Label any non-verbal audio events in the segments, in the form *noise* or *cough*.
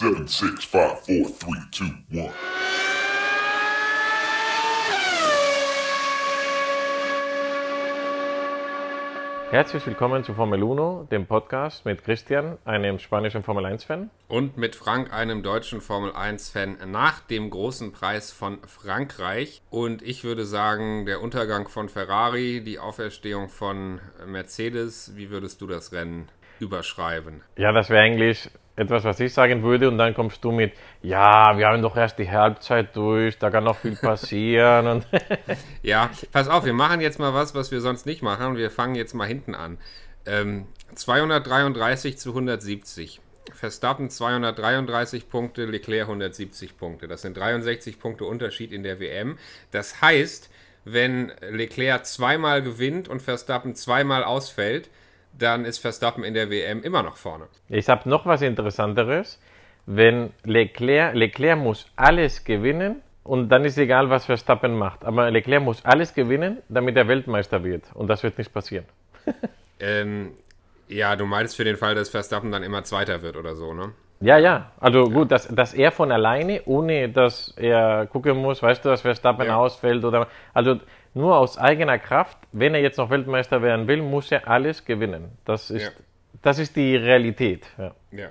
Seven, six, five, four, three, two, one. Herzlich willkommen zu Formel 1, dem Podcast mit Christian, einem spanischen Formel 1-Fan. Und mit Frank, einem deutschen Formel 1-Fan, nach dem großen Preis von Frankreich. Und ich würde sagen, der Untergang von Ferrari, die Auferstehung von Mercedes. Wie würdest du das Rennen überschreiben? Ja, das wäre eigentlich etwas, was ich sagen würde. Und dann kommst du mit, ja, wir haben doch erst die Halbzeit durch, da kann noch viel passieren. und *laughs* ja, pass auf, wir machen jetzt mal was, was wir sonst nicht machen. Wir fangen jetzt mal hinten an. Ähm, 233 zu 170. Verstappen 233 Punkte, Leclerc 170 Punkte. Das sind 63 Punkte Unterschied in der WM. Das heißt, wenn Leclerc zweimal gewinnt und Verstappen zweimal ausfällt, dann ist Verstappen in der WM immer noch vorne. Ich habe noch was Interessanteres. Wenn Leclerc, Leclerc muss alles gewinnen und dann ist egal, was Verstappen macht. Aber Leclerc muss alles gewinnen, damit er Weltmeister wird. Und das wird nicht passieren. *laughs* ähm, ja, du meinst für den Fall, dass Verstappen dann immer Zweiter wird oder so, ne? Ja, ja. Also ja. gut, dass, dass er von alleine, ohne dass er gucken muss, weißt du, dass Verstappen ja. ausfällt oder. Also nur aus eigener Kraft, wenn er jetzt noch Weltmeister werden will, muss er alles gewinnen. Das ist, ja. das ist die Realität. Ja. ja.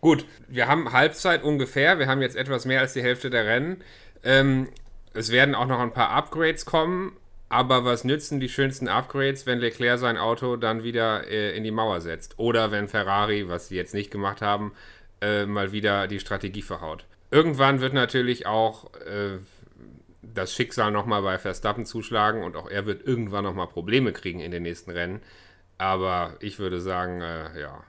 Gut, wir haben Halbzeit ungefähr. Wir haben jetzt etwas mehr als die Hälfte der Rennen. Ähm, es werden auch noch ein paar Upgrades kommen. Aber was nützen die schönsten Upgrades, wenn Leclerc sein Auto dann wieder äh, in die Mauer setzt? Oder wenn Ferrari, was sie jetzt nicht gemacht haben, äh, mal wieder die Strategie verhaut? Irgendwann wird natürlich auch äh, das Schicksal nochmal bei Verstappen zuschlagen und auch er wird irgendwann nochmal Probleme kriegen in den nächsten Rennen. Aber ich würde sagen, äh, ja,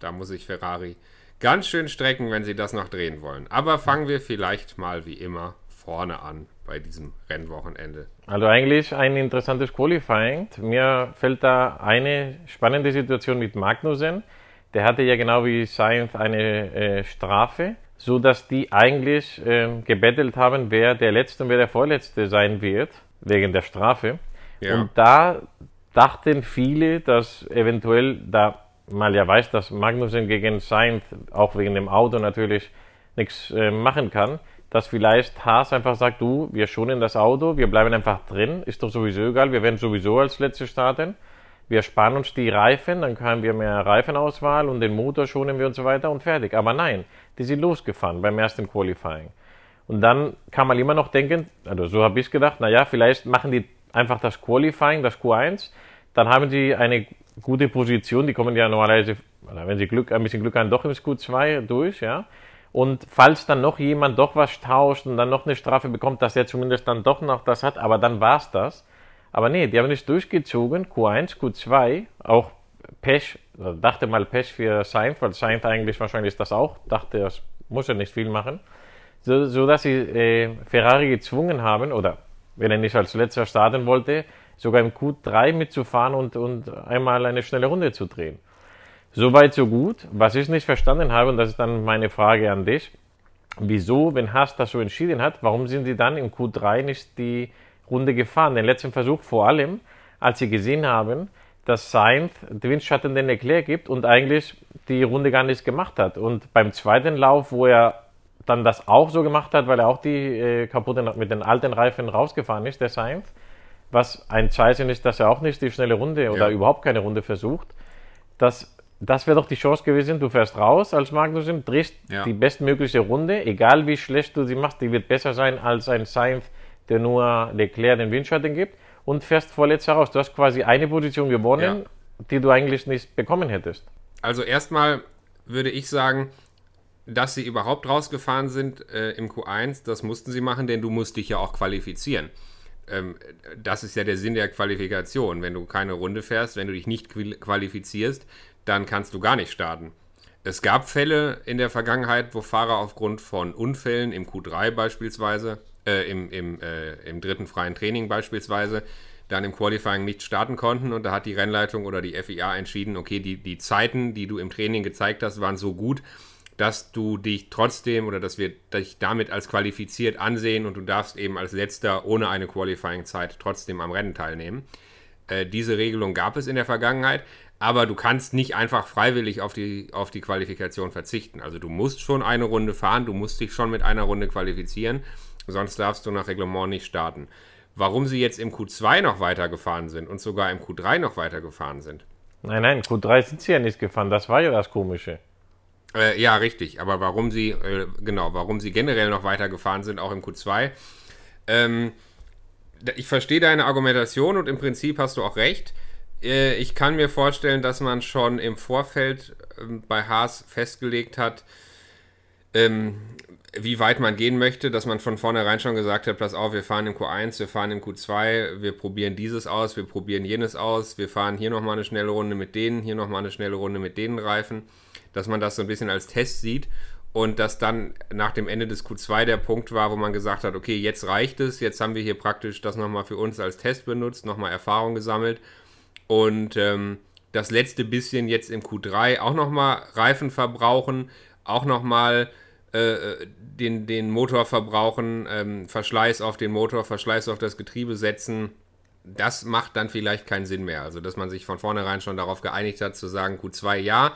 da muss ich Ferrari ganz schön strecken, wenn sie das noch drehen wollen. Aber fangen wir vielleicht mal wie immer vorne an bei diesem Rennwochenende. Also eigentlich ein interessantes Qualifying. Mir fällt da eine spannende Situation mit Magnussen. Der hatte ja genau wie Sainz eine äh, Strafe so dass die eigentlich äh, gebettelt haben, wer der Letzte und wer der Vorletzte sein wird, wegen der Strafe. Ja. Und da dachten viele, dass eventuell, da mal ja weiß, dass Magnussen gegen Sainz, auch wegen dem Auto natürlich, nichts äh, machen kann, dass vielleicht Haas einfach sagt, du, wir schonen das Auto, wir bleiben einfach drin, ist doch sowieso egal, wir werden sowieso als Letzte starten wir sparen uns die Reifen, dann haben wir mehr Reifenauswahl und den Motor schonen wir und so weiter und fertig. Aber nein, die sind losgefahren beim ersten Qualifying. Und dann kann man immer noch denken, also so habe ich gedacht, naja, vielleicht machen die einfach das Qualifying, das Q1, dann haben sie eine gute Position, die kommen ja normalerweise, wenn sie Glück, ein bisschen Glück haben, doch ins Q2 durch, ja. Und falls dann noch jemand doch was tauscht und dann noch eine Strafe bekommt, dass er zumindest dann doch noch das hat, aber dann war es das. Aber nee, die haben es durchgezogen, Q1, Q2, auch Pech, also dachte mal Pech für Sainz, weil Sainz eigentlich wahrscheinlich das auch, dachte, das muss er nicht viel machen, so, so dass sie äh, Ferrari gezwungen haben, oder wenn er nicht als letzter starten wollte, sogar im Q3 mitzufahren und, und einmal eine schnelle Runde zu drehen. Soweit, so gut. Was ich nicht verstanden habe, und das ist dann meine Frage an dich, wieso, wenn Haas das so entschieden hat, warum sind sie dann im Q3 nicht die Runde gefahren. Den letzten Versuch vor allem, als sie gesehen haben, dass Sainz den Windschatten den Leclerc gibt und eigentlich die Runde gar nicht gemacht hat. Und beim zweiten Lauf, wo er dann das auch so gemacht hat, weil er auch die äh, kaputte mit den alten Reifen rausgefahren ist, der Sainz, was ein Zeichen ist, dass er auch nicht die schnelle Runde oder ja. überhaupt keine Runde versucht, das, das wäre doch die Chance gewesen, du fährst raus als Magnussen, drehst ja. die bestmögliche Runde, egal wie schlecht du sie machst, die wird besser sein als ein Sainz, der nur Leclerc den Windschatten gibt und fährst vorletzt heraus. Du hast quasi eine Position gewonnen, ja. die du eigentlich nicht bekommen hättest. Also erstmal würde ich sagen, dass sie überhaupt rausgefahren sind äh, im Q1, das mussten sie machen, denn du musst dich ja auch qualifizieren. Ähm, das ist ja der Sinn der Qualifikation. Wenn du keine Runde fährst, wenn du dich nicht qualifizierst, dann kannst du gar nicht starten. Es gab Fälle in der Vergangenheit, wo Fahrer aufgrund von Unfällen im Q3 beispielsweise äh, im, im, äh, im dritten freien Training beispielsweise, dann im Qualifying nicht starten konnten und da hat die Rennleitung oder die FIA entschieden, okay, die, die Zeiten, die du im Training gezeigt hast, waren so gut, dass du dich trotzdem oder dass wir dich damit als qualifiziert ansehen und du darfst eben als letzter ohne eine Qualifying-Zeit trotzdem am Rennen teilnehmen. Äh, diese Regelung gab es in der Vergangenheit, aber du kannst nicht einfach freiwillig auf die, auf die Qualifikation verzichten. Also du musst schon eine Runde fahren, du musst dich schon mit einer Runde qualifizieren, sonst darfst du nach Reglement nicht starten. Warum sie jetzt im Q2 noch weitergefahren sind und sogar im Q3 noch weitergefahren sind. Nein, nein, Q3 sind sie ja nicht gefahren, das war ja das Komische. Äh, ja, richtig, aber warum sie, äh, genau, warum sie generell noch weitergefahren sind, auch im Q2. Ähm, ich verstehe deine Argumentation und im Prinzip hast du auch recht. Äh, ich kann mir vorstellen, dass man schon im Vorfeld ähm, bei Haas festgelegt hat, ähm, wie weit man gehen möchte, dass man von vornherein schon gesagt hat, pass auf, wir fahren im Q1, wir fahren im Q2, wir probieren dieses aus, wir probieren jenes aus, wir fahren hier nochmal eine schnelle Runde mit denen, hier nochmal eine schnelle Runde mit denen Reifen, dass man das so ein bisschen als Test sieht und dass dann nach dem Ende des Q2 der Punkt war, wo man gesagt hat, okay, jetzt reicht es, jetzt haben wir hier praktisch das nochmal für uns als Test benutzt, nochmal Erfahrung gesammelt und ähm, das letzte bisschen jetzt im Q3 auch nochmal Reifen verbrauchen, auch nochmal äh, den, den Motor verbrauchen, ähm, Verschleiß auf den Motor, Verschleiß auf das Getriebe setzen. Das macht dann vielleicht keinen Sinn mehr. Also, dass man sich von vornherein schon darauf geeinigt hat, zu sagen, Q2 ja,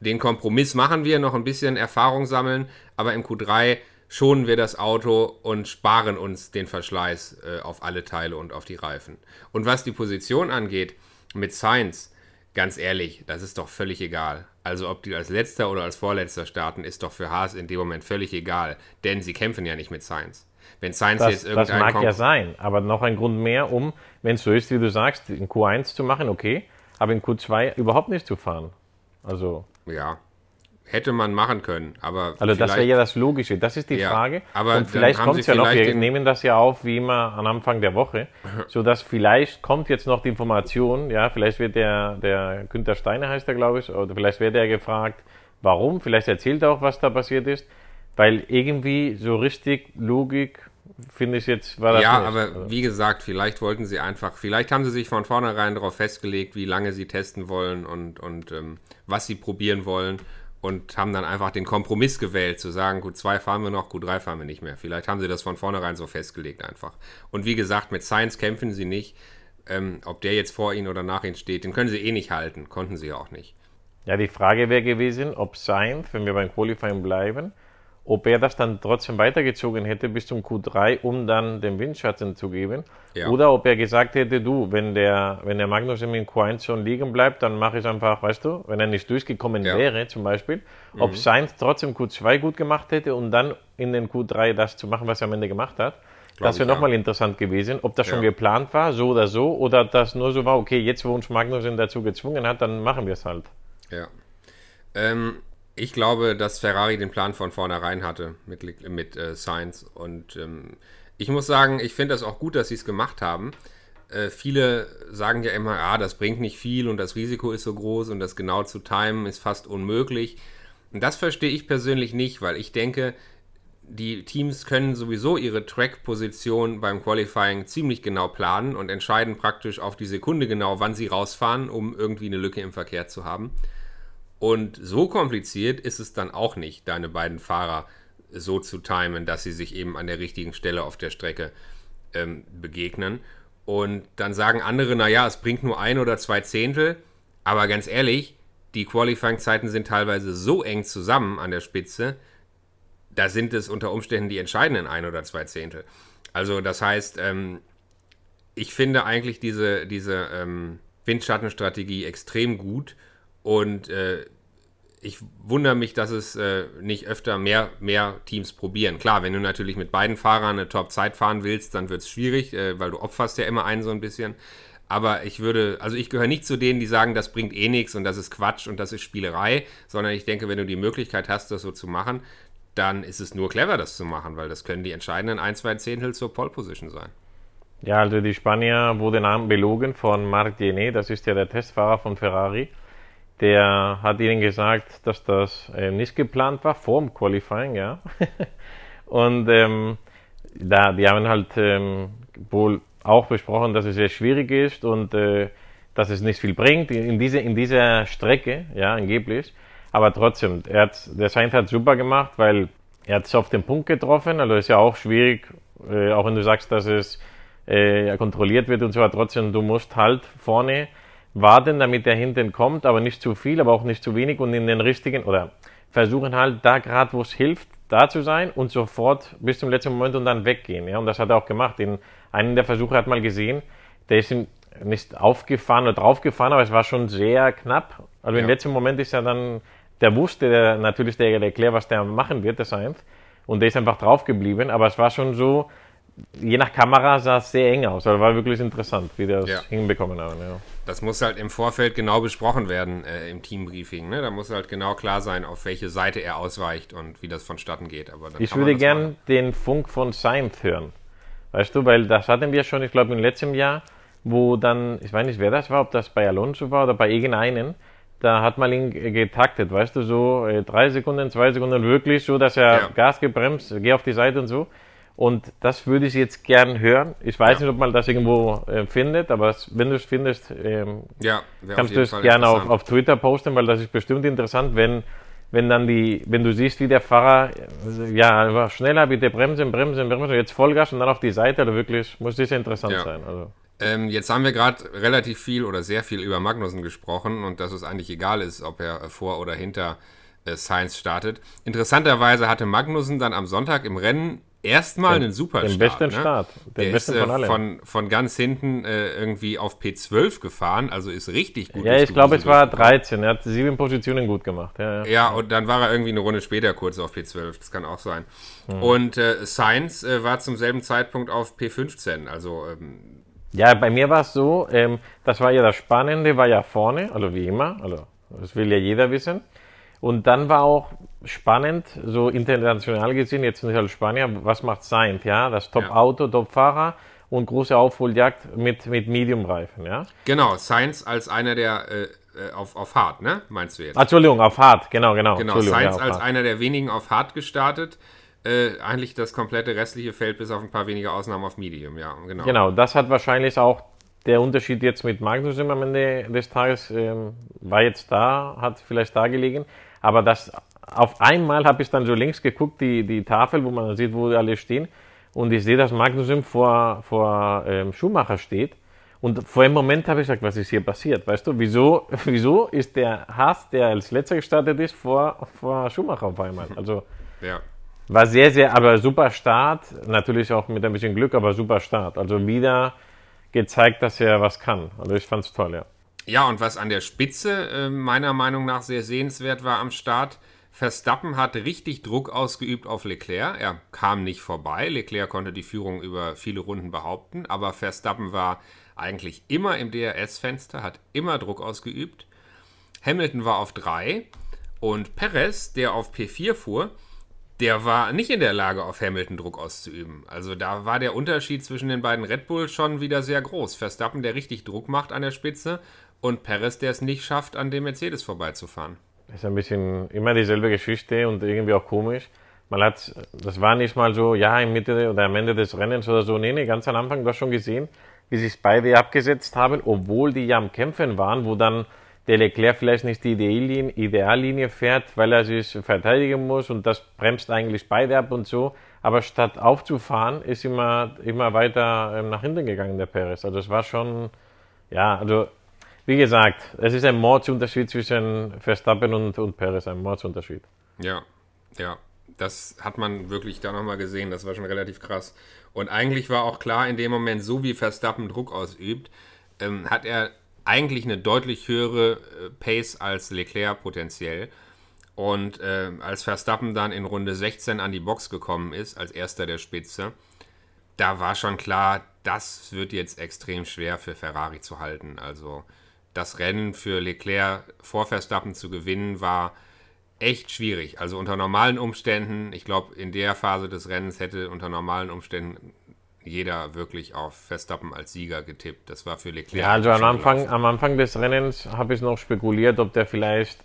den Kompromiss machen wir, noch ein bisschen Erfahrung sammeln, aber im Q3 schonen wir das Auto und sparen uns den Verschleiß äh, auf alle Teile und auf die Reifen. Und was die Position angeht, mit Science, ganz ehrlich, das ist doch völlig egal. Also ob die als letzter oder als vorletzter starten, ist doch für Haas in dem Moment völlig egal, denn sie kämpfen ja nicht mit Science. Wenn Science das, jetzt irgendein Das mag Kon ja sein, aber noch ein Grund mehr, um, wenn es so ist, wie du sagst, in Q1 zu machen, okay, aber in Q2 überhaupt nicht zu fahren. Also. Ja, hätte man machen können, aber. Also das wäre ja das Logische. Das ist die Ja, Frage. aber und vielleicht kommt es ja noch. Wir nehmen das ja auf wie immer am Anfang der Woche, *laughs* so dass vielleicht kommt jetzt noch die Information. Ja, vielleicht wird der der Günther Steiner heißt er, glaube ich, oder vielleicht wird er gefragt, warum. Vielleicht erzählt er auch, was da passiert ist, weil irgendwie so richtig Logik finde ich jetzt war das Ja, nicht. aber Also, wie gesagt, vielleicht wollten sie einfach, vielleicht haben sie sich von vornherein darauf festgelegt, wie lange sie testen wollen und, und ähm, was sie probieren wollen und haben dann einfach den Kompromiss gewählt, zu sagen, Q2 fahren wir noch, Q3 fahren wir nicht mehr. Vielleicht haben sie das von vornherein so festgelegt einfach. Und wie gesagt, mit Science kämpfen sie nicht. Ähm, ob der jetzt vor ihnen oder nach ihnen steht, den können sie eh nicht halten. Konnten sie auch nicht. Ja, die Frage wäre gewesen, ob Sainz, wenn wir beim Qualifying bleiben, ob er das dann trotzdem weitergezogen hätte bis zum Q3, um dann den Windschatten zu geben. Ja. Oder ob er gesagt hätte, du, wenn der, wenn der Magnussen in Q1 schon liegen bleibt, dann mache ich einfach, weißt du, wenn er nicht durchgekommen Ja. wäre zum Beispiel, ob Sainz trotzdem Q2 gut gemacht hätte und dann in den Q3 das zu machen, was er am Ende gemacht hat. Glaub das wäre ich, ja. nochmal interessant gewesen, ob das schon geplant war, so oder so, oder das nur so war, okay, jetzt wo uns Magnussen dazu gezwungen hat, dann machen wir es halt. Ja. Ähm, ich glaube, dass Ferrari den Plan von vornherein hatte mit, mit äh, Sainz. Und ähm, ich muss sagen, ich finde das auch gut, dass sie es gemacht haben. Äh, viele sagen ja immer, ah, das bringt nicht viel und das Risiko ist so groß und das genau zu timen ist fast unmöglich. Und das verstehe ich persönlich nicht, weil ich denke, die Teams können sowieso ihre Track-Position beim Qualifying ziemlich genau planen und entscheiden praktisch auf die Sekunde genau, wann sie rausfahren, um irgendwie eine Lücke im Verkehr zu haben. Und so kompliziert ist es dann auch nicht, deine beiden Fahrer so zu timen, dass sie sich eben an der richtigen Stelle auf der Strecke ähm, begegnen. Und dann sagen andere, naja, es bringt nur ein oder zwei Zehntel. Aber ganz ehrlich, die Qualifying-Zeiten sind teilweise so eng zusammen an der Spitze, da sind es unter Umständen die entscheidenden ein oder zwei Zehntel. Also das heißt, ähm, ich finde eigentlich diese, diese ähm, Windschattenstrategie extrem gut und äh, ich wundere mich, dass es äh, nicht öfter mehr, mehr Teams probieren. Klar, wenn du natürlich mit beiden Fahrern eine Top-Zeit fahren willst, dann wird es schwierig, äh, weil du opferst ja immer einen so ein bisschen. Aber ich würde, also ich gehöre nicht zu denen, die sagen, das bringt eh nichts und das ist Quatsch und das ist Spielerei, sondern ich denke, wenn du die Möglichkeit hast, das so zu machen, dann ist es nur clever, das zu machen, weil das können die entscheidenden ein, zwei Zehntel zur Pole Position sein. Ja, also die Spanier wurden belogen von Marc Genet, das ist ja der Testfahrer von Ferrari. Der hat ihnen gesagt, dass das äh, nicht geplant war vor dem Qualifying, ja. *laughs* Und ähm, da, die haben halt ähm, wohl auch besprochen, dass es sehr schwierig ist und äh, dass es nicht viel bringt in, diese, in dieser Strecke, ja, angeblich. Aber trotzdem, er der Sainz hat super gemacht, weil er hat es auf den Punkt getroffen. Also ist ja auch schwierig, äh, auch wenn du sagst, dass es äh, kontrolliert wird und so, aber trotzdem, du musst halt vorne warten, damit er hinten kommt, aber nicht zu viel, aber auch nicht zu wenig und in den richtigen oder versuchen halt da gerade, wo es hilft, da zu sein und sofort bis zum letzten Moment und dann weggehen. Ja? Und das hat er auch gemacht. In einem der Versuche hat man gesehen, der ist ihm nicht aufgefahren oder draufgefahren, aber es war schon sehr knapp. Also im Ja. letzten Moment ist er dann, der wusste der, natürlich der Leclerc, was der machen wird, der Sainz. Und der ist einfach drauf geblieben, aber es war schon so, je nach Kamera sah es sehr eng aus. Also war wirklich interessant, wie das Ja. hinbekommen haben. Ja. Das muss halt im Vorfeld genau besprochen werden äh, im Teambriefing. Ne? Da muss halt genau klar sein, auf welche Seite er ausweicht und wie das vonstatten geht. Aber Ich würde das machen. gern den Funk von Sainz hören. Weißt du, weil das hatten wir schon, ich glaube, im letzten Jahr, wo dann, ich weiß nicht, wer das war, ob das bei Alonso war oder bei irgendeinen, da hat man ihn getaktet, weißt du, so äh, drei Sekunden, zwei Sekunden, wirklich so, dass er Ja. Gas gebremst, geh auf die Seite und so. Und das würde ich jetzt gern hören. Ich weiß Ja. nicht, ob man das irgendwo äh, findet, aber wenn du es findest, ähm, Ja, kannst du es gerne auf, auf Twitter posten, weil das ist bestimmt interessant, wenn, wenn dann die, wenn du siehst, wie der Fahrer, äh, ja, einfach schneller, bitte bremsen, bremsen, bremsen, und jetzt Vollgas und dann auf die Seite, also wirklich, muss das interessant Ja. sein. Also. Ähm, jetzt haben wir gerade relativ viel oder sehr viel über Magnussen gesprochen und dass es eigentlich egal ist, ob er vor oder hinter äh, Sainz startet. Interessanterweise hatte Magnussen dann am Sonntag im Rennen erstmal einen super Den Start. besten ne? Start, den Der besten ist äh, von allen. von, von ganz hinten äh, irgendwie auf P12 gefahren, also ist richtig gut. ja, ich glaube, es war durchgekommen. 13, er hat sieben Positionen gut gemacht. Ja, ja. Ja, und dann war er irgendwie eine Runde später kurz auf P12, das kann auch sein. Hm. Und äh, Sainz äh, war zum selben Zeitpunkt auf P15, also ähm, Ja, bei mir war es so, ähm, das war ja das Spannende, war ja vorne, also wie immer, also das will ja jeder wissen. Und dann war auch spannend, so international gesehen, jetzt nicht als Spanier, was macht Sainz, ja, das Top-Auto, Top-Fahrer und große Aufholjagd mit, mit Medium-Reifen, ja. genau, Sainz als einer der äh, äh, auf, auf Hard, ne? Meinst du jetzt? Ah, Entschuldigung, auf hart, genau, genau. Genau, Sainz ja, als einer der wenigen auf Hard gestartet. Äh, eigentlich das komplette restliche Feld bis auf ein paar wenige Ausnahmen auf Medium, ja, genau. Genau, das hat wahrscheinlich auch der Unterschied jetzt mit Magnussen am Ende des Tages ähm, war jetzt da, hat vielleicht da gelegen. Aber das auf einmal habe ich dann so links geguckt, die, die Tafel, wo man sieht, wo alle stehen. Und ich sehe, dass Magnussen vor, vor ähm, Schumacher steht. Und vor einem Moment habe ich gesagt, was ist hier passiert? Weißt du, wieso, *laughs* wieso ist der Haas, der als letzter gestartet ist, vor, vor Schumacher auf einmal? *laughs* Also Ja. war sehr, sehr, aber super Start. Natürlich auch mit ein bisschen Glück, aber super Start. Also wieder gezeigt, dass er was kann. Also ich fand es toll, ja. Ja, und was an der Spitze äh, meiner Meinung nach sehr sehenswert war am Start, Verstappen hat richtig Druck ausgeübt auf Leclerc. Er kam nicht vorbei. Leclerc konnte die Führung über viele Runden behaupten, aber Verstappen war eigentlich immer im DRS-Fenster, hat immer Druck ausgeübt. Hamilton war auf 3 und Perez, der auf P4 fuhr, der war nicht in der Lage, auf Hamilton Druck auszuüben. Also da war der Unterschied zwischen den beiden Red Bull schon wieder sehr groß. Verstappen, der richtig Druck macht an der Spitze und Perez, der es nicht schafft, an dem Mercedes vorbeizufahren. Das ist ein bisschen immer dieselbe Geschichte und irgendwie auch komisch. Man hat, das war nicht mal so, ja, im Mitte oder am Ende des Rennens oder so. Nee, nee, ganz am Anfang, du hast schon gesehen, wie sich beide abgesetzt haben, obwohl die ja am Kämpfen waren, wo dann der Leclerc vielleicht nicht die Ideallinie, Ideallinie fährt, weil er sich verteidigen muss und das bremst eigentlich beide ab und so. Aber statt aufzufahren, ist immer, immer weiter ähm, nach hinten gegangen, der Perez. Also es war schon, ja, also wie gesagt, es ist ein Mordsunterschied zwischen Verstappen und, und Perez, ein Mordsunterschied. Ja, ja. Das hat man wirklich da nochmal gesehen. Das war schon relativ krass. Und eigentlich war auch klar, in dem Moment, so wie Verstappen Druck ausübt, ähm, hat er eigentlich eine deutlich höhere äh, Pace als Leclerc potenziell. Und äh, als Verstappen dann in Runde 16 an die Box gekommen ist, als erster der Spitze, da war schon klar, das wird jetzt extrem schwer für Ferrari zu halten. Also das Rennen für Leclerc vor Verstappen zu gewinnen, war echt schwierig. Also unter normalen Umständen, ich glaube, in der Phase des Rennens hätte unter normalen Umständen jeder wirklich auf Verstappen als Sieger getippt. Das war für Leclerc. Ja, also am Anfang, gelaufen. am Anfang des Rennens habe ich noch spekuliert, ob der vielleicht,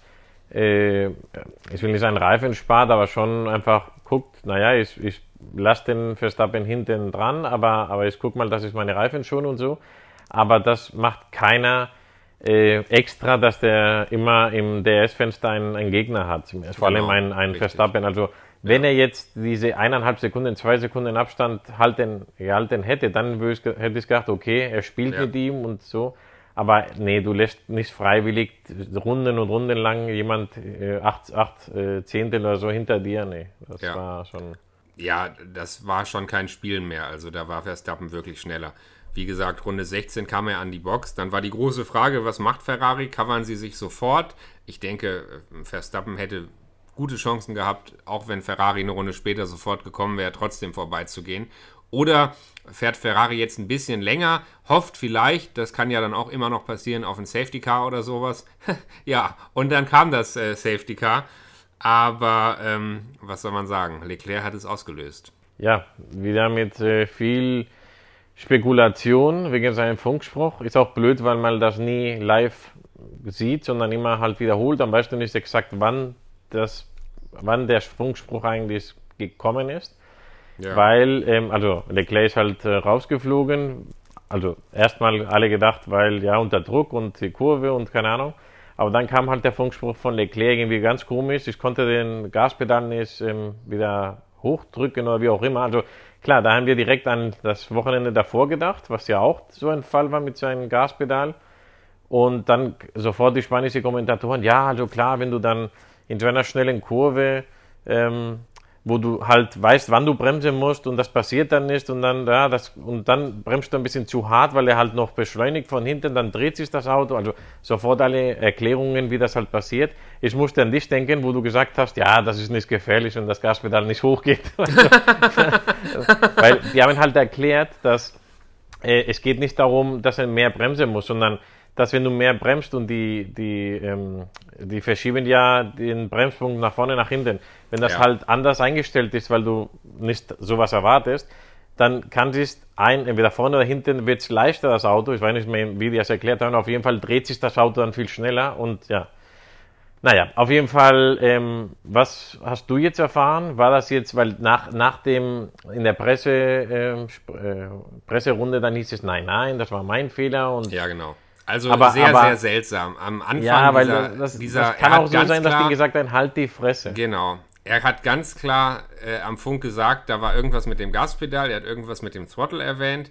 äh, ich will nicht sagen Reifen spart, aber schon einfach guckt, naja, ich, ich lasse den Verstappen hinten dran, aber, aber ich gucke mal, dass ich meine Reifen schon und so. Aber das macht keiner äh, extra, dass der immer im DS-Fenster einen, einen Gegner hat. Vor allem Genau, ein, ein. Verstappen. Also wenn er jetzt diese eineinhalb Sekunden, zwei Sekunden Abstand halten, gehalten hätte, dann ich, hätte ich gedacht, okay, er spielt Ja. mit ihm und so. Aber nee, du lässt nicht freiwillig Runden und Runden lang jemand äh, acht, acht äh, Zehntel oder so hinter dir. Nee, das Ja. war schon. Ja, das war schon kein Spiel mehr. Also da war Verstappen wirklich schneller. Wie gesagt, Runde 16 kam er an die Box. Dann war die große Frage, was macht Ferrari? Covern sie sich sofort? Ich denke, Verstappen hätte gute Chancen gehabt, auch wenn Ferrari eine Runde später sofort gekommen wäre, trotzdem vorbeizugehen. Oder fährt Ferrari jetzt ein bisschen länger, hofft vielleicht, das kann ja dann auch immer noch passieren, auf ein Safety Car oder sowas. *laughs* ja, und dann kam das äh, Safety Car. Aber ähm, was soll man sagen? Leclerc hat es ausgelöst. Ja, wieder mit äh, viel Spekulation wegen seinem Funkspruch. Ist auch blöd, weil man das nie live sieht, sondern immer halt wiederholt. Am besten nicht exakt, wann, das, wann der Funkspruch eigentlich gekommen ist. Ja. Weil, ähm, also Leclerc ist halt äh, rausgeflogen. Also erstmal alle gedacht, weil ja unter Druck und die Kurve und keine Ahnung. Aber dann kam halt der Funkspruch von Leclerc irgendwie ganz komisch. Ich konnte den Gaspedal nicht ähm, wieder hochdrücken oder wie auch immer. Also klar, da haben wir direkt an das Wochenende davor gedacht, was ja auch so ein Fall war mit seinem Gaspedal. Und dann sofort die spanischen Kommentatoren, ja, also klar, wenn du dann in so einer schnellen Kurve, ähm, wo du halt weißt, wann du bremsen musst und das passiert dann nicht und dann, ja, das, und dann bremst du ein bisschen zu hart, weil er halt noch beschleunigt von hinten, dann dreht sich das Auto, also sofort alle Erklärungen, wie das halt passiert. Ich musste an dich denken, wo du gesagt hast, ja, das ist nicht gefährlich und das Gaspedal nicht hochgeht. *laughs* *laughs* weil die haben halt erklärt, dass äh, es geht nicht darum, dass er mehr bremsen muss, sondern dass wenn du mehr bremst und die, die, ähm, die verschieben ja den Bremspunkt nach vorne, nach hinten. Wenn das Ja. halt anders eingestellt ist, weil du nicht sowas erwartest, dann kann sich ein, entweder vorne oder hinten wird es leichter, das Auto. Ich weiß nicht mehr, wie die das erklärt haben. Auf jeden Fall dreht sich das Auto dann viel schneller und ja. Naja, auf jeden Fall, ähm, was hast du jetzt erfahren? War das jetzt, weil nach, nach dem, in der Presse, Sp- äh, Presserunde, dann hieß es, nein, nein, das war mein Fehler und Ja, genau. Also Aber- sehr, aber- sehr seltsam. Am Anfang ja, weil dieser, das, dieser das kann auch so sein, dass die gesagt haben, halt die Fresse. Genau. Er hat ganz klar äh, am Funk gesagt, da war irgendwas mit dem Gaspedal, er hat irgendwas mit dem Throttle erwähnt.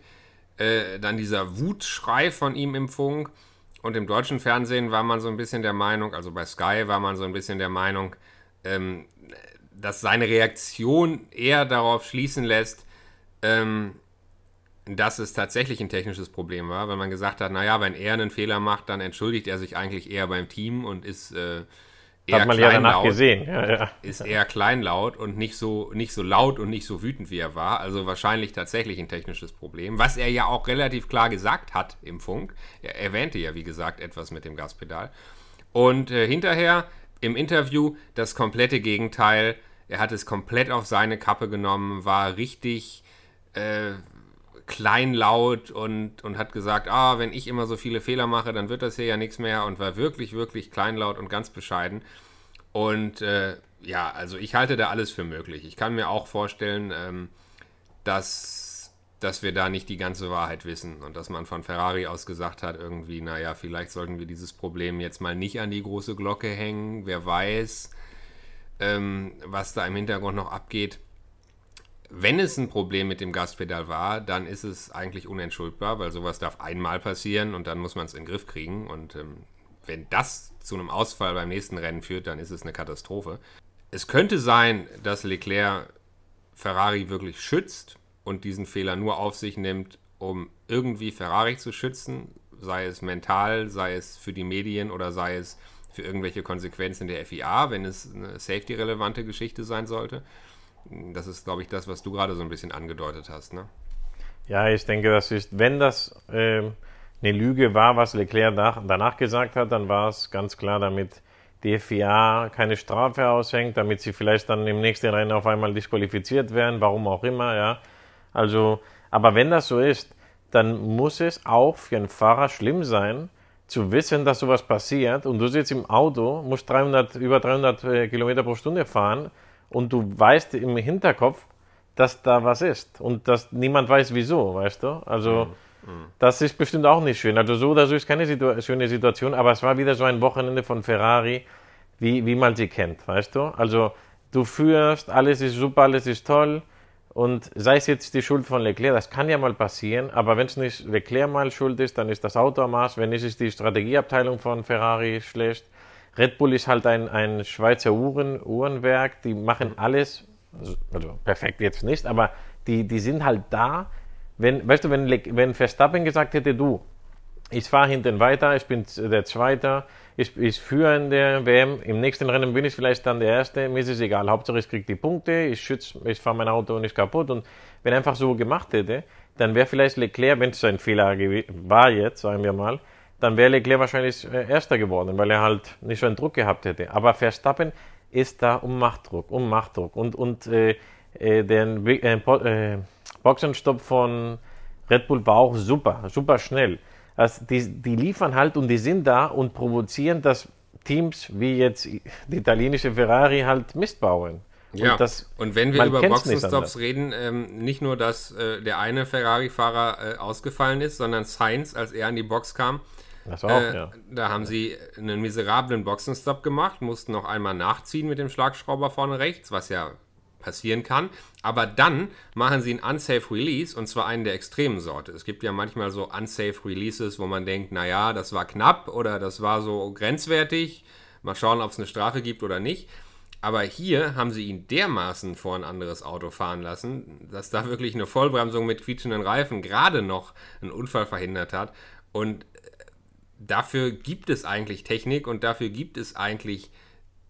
Äh, dann dieser Wutschrei von ihm im Funk. Und im deutschen Fernsehen war man so ein bisschen der Meinung, also bei Sky war man so ein bisschen der Meinung, ähm, dass seine Reaktion eher darauf schließen lässt, ähm, dass es tatsächlich ein technisches Problem war, weil man gesagt hat, naja, wenn er einen Fehler macht, dann entschuldigt er sich eigentlich eher beim Team und ist äh, eher Hat man ja danach kleinlaut gesehen. Ja, ja. ist eher kleinlaut und nicht so, nicht so laut und nicht so wütend, wie er war. Also wahrscheinlich tatsächlich ein technisches Problem, was er ja auch relativ klar gesagt hat im Funk. Er erwähnte ja, wie gesagt, etwas mit dem Gaspedal. Und äh, hinterher im Interview das komplette Gegenteil. Er hat es komplett auf seine Kappe genommen, war richtig äh, kleinlaut und, und hat gesagt, ah, wenn ich immer so viele Fehler mache, dann wird das hier ja nichts mehr und war wirklich, wirklich kleinlaut und ganz bescheiden. Und äh, ja, also ich halte da alles für möglich. Ich kann mir auch vorstellen, ähm, dass, dass wir da nicht die ganze Wahrheit wissen und dass man von Ferrari aus gesagt hat, irgendwie, naja, vielleicht sollten wir dieses Problem jetzt mal nicht an die große Glocke hängen. Wer weiß, ähm, was da im Hintergrund noch abgeht. Wenn es ein Problem mit dem Gaspedal war, dann ist es eigentlich unentschuldbar, weil sowas darf einmal passieren und dann muss man es in den Griff kriegen. Und ähm, wenn das zu einem Ausfall beim nächsten Rennen führt, dann ist es eine Katastrophe. Es könnte sein, dass Leclerc Ferrari wirklich schützt und diesen Fehler nur auf sich nimmt, um irgendwie Ferrari zu schützen, sei es mental, sei es für die Medien oder sei es für irgendwelche Konsequenzen der FIA, wenn es eine safety-relevante Geschichte sein sollte. Das ist, glaube ich, das, was du gerade so ein bisschen angedeutet hast. Ne? Ja, ich denke, das ist, wenn das ähm, eine Lüge war, was Leclerc nach, danach gesagt hat, dann war es ganz klar, damit die FIA keine Strafe aushängt, damit sie vielleicht dann im nächsten Rennen auf einmal disqualifiziert werden, warum auch immer, ja. Also, aber wenn das so ist, dann muss es auch für einen Fahrer schlimm sein, zu wissen, dass sowas passiert und du sitzt im Auto, musst 300, über 300 äh, Kilometer pro Stunde fahren und du weißt im Hinterkopf, dass da was ist und dass niemand weiß wieso, weißt du? Also das ist bestimmt auch nicht schön. Also so oder so ist keine Situ schöne Situation, aber es war wieder so ein Wochenende von Ferrari, wie, wie man sie kennt, weißt du? Also du führst, alles ist super, alles ist toll, Und sei es jetzt die Schuld von Leclerc, das kann ja mal passieren, aber wenn es nicht Leclerc mal schuld ist, dann ist das Auto am Arsch. Wenn nicht, ist die Strategieabteilung von Ferrari schlecht. Red Bull ist halt ein, ein Schweizer Uhren, Uhrenwerk, die machen alles, also, also perfekt jetzt nicht, aber die, die sind halt da. Wenn, weißt du, wenn, wenn Verstappen gesagt hätte, du, ich fahre hinten weiter, ich bin der Zweite, ich, ich führe in der WM, im nächsten Rennen bin ich vielleicht dann der Erste, mir ist es egal, Hauptsache ich kriege die Punkte, ich schütze, ich fahre mein Auto nicht kaputt und wenn er einfach so gemacht hätte, dann wäre vielleicht Leclerc, wenn es ein Fehler war jetzt, sagen wir mal, dann wäre Leclerc wahrscheinlich äh, Erster geworden, weil er halt nicht so einen Druck gehabt hätte. Aber Verstappen ist da um Machtdruck, um Machtdruck und, und äh, äh, der äh, äh, Boxenstopp von Red Bull war auch super, super schnell. Also die, die liefern halt und die sind da und provozieren, dass Teams wie jetzt die italienische Ferrari halt Mist bauen. Ja, Und, das, und wenn wir über Boxenstops reden, ähm, nicht nur, dass äh, der eine Ferrari-Fahrer äh, ausgefallen ist, sondern Sainz, als er an die Box kam, das auch, äh, ja. da haben sie einen miserablen Boxenstopp gemacht, mussten noch einmal nachziehen mit dem Schlagschrauber vorne rechts, was ja passieren kann. Aber dann machen sie einen Unsafe Release und zwar einen der extremen Sorte. Es gibt ja manchmal so Unsafe Releases, wo man denkt, naja, das war knapp oder das war so grenzwertig. Mal schauen, ob es eine Strafe gibt oder nicht. Aber hier haben sie ihn dermaßen vor ein anderes Auto fahren lassen, dass da wirklich eine Vollbremsung mit quietschenden Reifen gerade noch einen Unfall verhindert hat. Und dafür gibt es eigentlich Technik und dafür gibt es eigentlich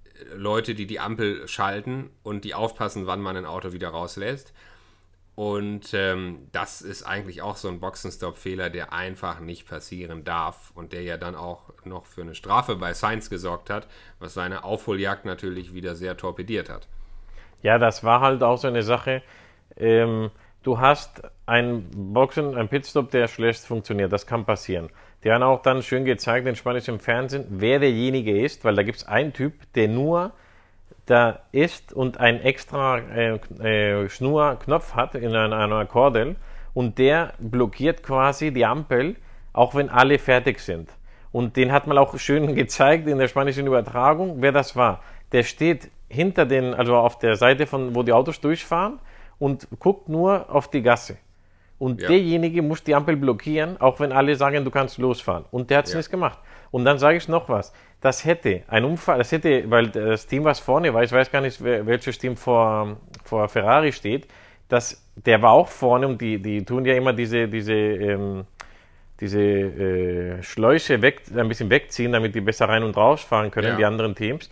äh, Leute, die die Ampel schalten und die aufpassen, wann man ein Auto wieder rauslässt. Und ähm, das ist eigentlich auch so ein Boxenstopp-Fehler, der einfach nicht passieren darf und der ja dann auch noch für eine Strafe bei Sainz gesorgt hat, was seine Aufholjagd natürlich wieder sehr torpediert hat. Ja, das war halt auch so eine Sache. Ähm, du hast einen Boxen, einen Pitstop, der schlecht funktioniert. Das kann passieren. Die haben auch dann schön gezeigt in spanischen Fernsehen, wer derjenige ist, weil da gibt es einen Typ, der nur da ist und ein extra äh, äh, Schnurknopf hat in einer, einer Kordel und der blockiert quasi die Ampel, auch wenn alle fertig sind. Und den hat man auch schön *laughs* gezeigt in der spanischen Übertragung, wer das war. Der steht hinter den, also auf der Seite von, wo die Autos durchfahren und guckt nur auf die Gasse. Und Ja. derjenige muss die Ampel blockieren, auch wenn alle sagen, du kannst losfahren. Und der hat es Ja. nicht gemacht. Und dann sage ich noch was. Das hätte ein Unfall, das hätte, weil das Team, was vorne war, ich weiß gar nicht, welches Team vor, vor Ferrari steht, das, der war auch vorne und die, die tun ja immer diese, diese, ähm, diese äh, Schläuche weg, ein bisschen wegziehen, damit die besser rein und raus fahren können, Ja. die anderen Teams.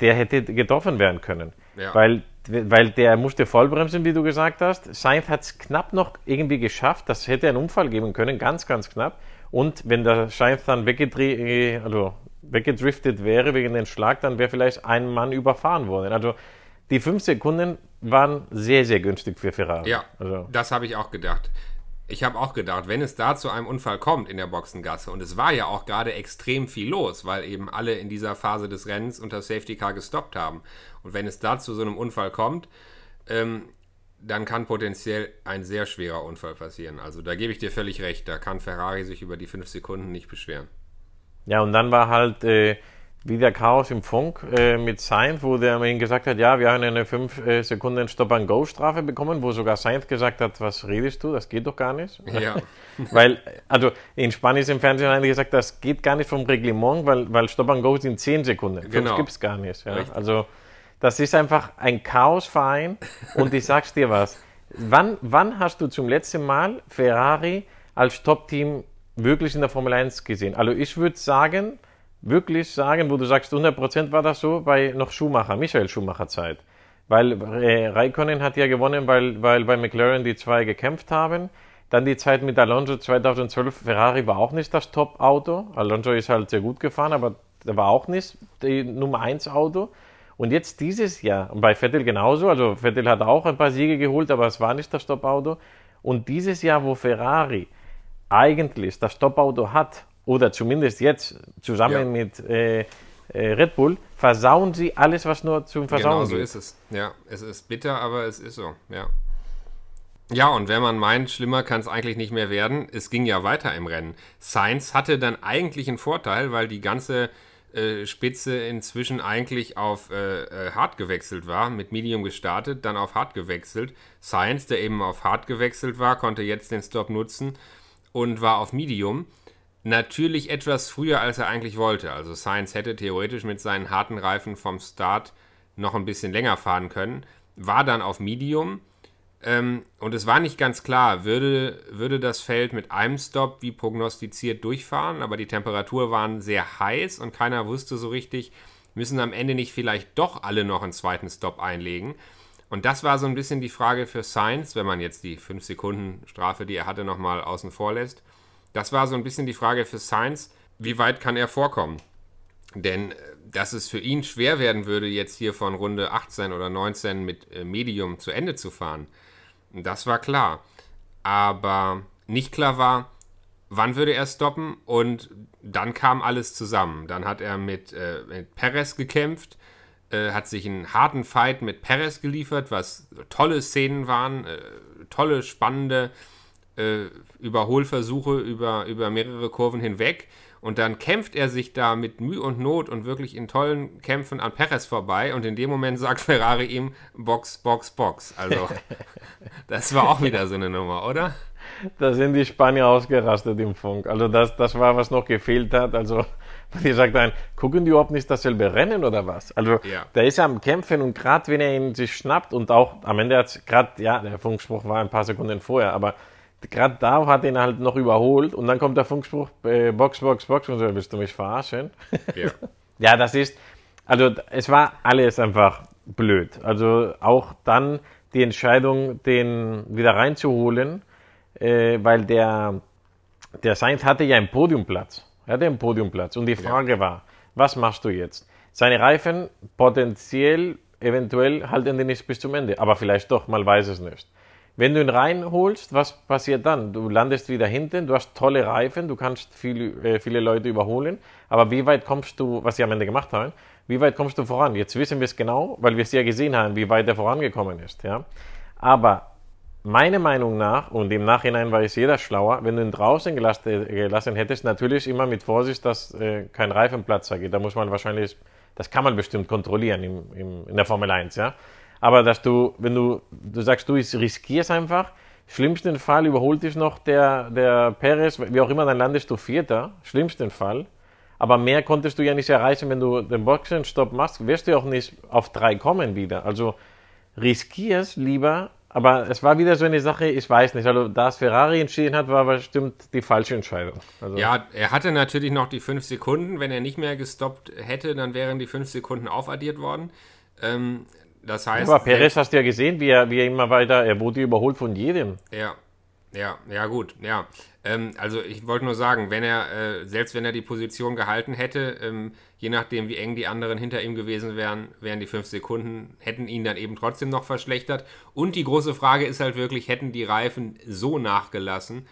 Der hätte getroffen werden können. Weil, weil der musste vollbremsen, wie du gesagt hast. Sainz hat es knapp noch irgendwie geschafft. Das hätte einen Unfall geben können, ganz, ganz knapp. Und wenn der Sainz dann also weggedriftet wäre wegen dem Schlag, dann wäre vielleicht ein Mann überfahren worden. Also die fünf Sekunden waren sehr, sehr günstig für Ferrari. Ja, Also, das habe ich auch gedacht. Ich habe auch gedacht, wenn es da zu einem Unfall kommt in der Boxengasse, und es war ja auch gerade extrem viel los, weil eben alle in dieser Phase des Rennens unter Safety Car gestoppt haben. Und wenn es da zu so einem Unfall kommt, ähm, dann kann potenziell ein sehr schwerer Unfall passieren. Also da gebe ich dir völlig recht, da kann Ferrari sich über die fünf Sekunden nicht beschweren. Ja, und dann war halt äh, wieder Chaos im Funk äh, mit Sainz, wo der ihm gesagt hat, ja, wir haben eine 5 äh, Sekunden Stop-and-Go-Strafe bekommen, wo sogar Sainz gesagt hat, was redest du, das geht doch gar nicht. Ja. *laughs* weil, also in Spanisch im Fernsehen haben die gesagt, das geht gar nicht vom Reglement, weil, weil Stop-and-Go sind 10 Sekunden. Genau. gibt es gar nicht. Ja. Also das ist einfach ein Chaosverein *laughs* und ich sag's dir was. Wann, wann hast du zum letzten Mal Ferrari als Top-Team wirklich in der Formel 1 gesehen? Also ich würde sagen, wirklich sagen, wo du sagst, 100% war das so, bei noch Schumacher, Michael Schumacher Zeit. Weil äh, Raikkonen hat ja gewonnen, weil, weil bei McLaren die zwei gekämpft haben. Dann die Zeit mit Alonso 2012, Ferrari war auch nicht das Top-Auto. Alonso ist halt sehr gut gefahren, aber war auch nicht die Nummer 1 Auto. Und jetzt dieses Jahr, und bei Vettel genauso, also Vettel hat auch ein paar Siege geholt, aber es war nicht das Top-Auto. Und dieses Jahr, wo Ferrari eigentlich das Top-Auto hat, oder zumindest jetzt zusammen Ja. mit äh, äh, Red Bull, versauen sie alles, was nur zum Versauen Genau so geht. ist es. Ja, es ist bitter, aber es ist so, ja. Ja, und wenn man meint, schlimmer kann es eigentlich nicht mehr werden, es ging ja weiter im Rennen. Sainz hatte dann eigentlich einen Vorteil, weil die ganze äh, Spitze inzwischen eigentlich auf äh, äh, Hard gewechselt war, mit Medium gestartet, dann auf Hard gewechselt. Science, der eben auf Hard gewechselt war, konnte jetzt den Stop nutzen und war auf Medium. Natürlich etwas früher, als er eigentlich wollte. Also Science hätte theoretisch mit seinen harten Reifen vom Start noch ein bisschen länger fahren können. War dann auf Medium. Ähm, und es war nicht ganz klar, würde, würde das Feld mit einem Stop wie prognostiziert durchfahren, aber die Temperaturen waren sehr heiß und keiner wusste so richtig, müssen am Ende nicht vielleicht doch alle noch einen zweiten Stop einlegen. Und das war so ein bisschen die Frage für Sainz, wenn man jetzt die 5 Sekunden Strafe, die er hatte, nochmal außen vor lässt. Das war so ein bisschen die Frage für Sainz, wie weit kann er vorkommen? Denn äh, dass es für ihn schwer werden würde, jetzt hier von Runde 18 oder 19 mit äh, Medium zu Ende zu fahren, das war klar. Aber nicht klar war, wann würde er stoppen und dann kam alles zusammen. Dann hat er mit, äh, mit Perez gekämpft, äh, hat sich einen harten Fight mit Perez geliefert, was tolle Szenen waren, äh, tolle, spannende äh, Überholversuche über, über mehrere Kurven hinweg. Und dann kämpft er sich da mit Mühe und Not und wirklich in tollen Kämpfen an Perez vorbei. Und in dem Moment sagt *laughs* Ferrari ihm Box, Box, Box. Also, *laughs* das war auch wieder so eine Nummer, oder? Da sind die Spanier ausgerastet im Funk. Also, das, das war, was noch gefehlt hat. Also, *laughs* die sagt ein, gucken die überhaupt nicht dasselbe Rennen oder was? Also, ja. der ist ja am Kämpfen und gerade wenn er ihn sich schnappt und auch am Ende hat es gerade, ja, der Funkspruch war ein paar Sekunden vorher, aber gerade da hat ihn halt noch überholt und dann kommt der Funkspruch, äh, Box, Box, Box und so, willst du mich verarschen? Ja. *laughs* ja, das ist, also es war alles einfach blöd. Also auch dann die Entscheidung, den wieder reinzuholen, äh, weil der, der Sainz hatte ja einen Podiumplatz. Er hatte einen Podiumplatz und die Frage ja. war, was machst du jetzt? Seine Reifen potenziell, eventuell halten die nicht bis zum Ende, aber vielleicht doch, mal weiß es nicht. Wenn du ihn reinholst, was passiert dann? Du landest wieder hinten, du hast tolle Reifen, du kannst viel, äh, viele Leute überholen, aber wie weit kommst du, was sie am Ende gemacht haben, wie weit kommst du voran? Jetzt wissen wir es genau, weil wir es ja gesehen haben, wie weit er vorangekommen ist. Ja? Aber meiner Meinung nach, und im Nachhinein war es jeder schlauer, wenn du ihn draußen gelassen, gelassen hättest, natürlich immer mit Vorsicht, dass äh, kein Reifenplatz da geht. Da muss man wahrscheinlich, das kann man bestimmt kontrollieren im, im, in der Formel 1, ja. Aber dass du, wenn du, du sagst, du riskierst einfach, schlimmsten Fall überholt dich noch der, der Perez, wie auch immer, dann landest du Vierter, schlimmsten Fall. Aber mehr konntest du ja nicht erreichen, wenn du den Boxenstopp machst, wirst du auch nicht auf drei kommen wieder. Also riskierst lieber, aber es war wieder so eine Sache, ich weiß nicht. Also, das Ferrari entschieden hat, war bestimmt die falsche Entscheidung. Also ja, er hatte natürlich noch die fünf Sekunden. Wenn er nicht mehr gestoppt hätte, dann wären die fünf Sekunden aufaddiert worden. Ähm, das heißt. Aber Perez hast du ja gesehen, wie er, wie er immer weiter, er wurde überholt von jedem. Ja, ja, ja, gut, ja. Ähm, also ich wollte nur sagen, wenn er, äh, selbst wenn er die Position gehalten hätte, ähm, je nachdem wie eng die anderen hinter ihm gewesen wären, wären die fünf Sekunden, hätten ihn dann eben trotzdem noch verschlechtert. Und die große Frage ist halt wirklich, hätten die Reifen so nachgelassen,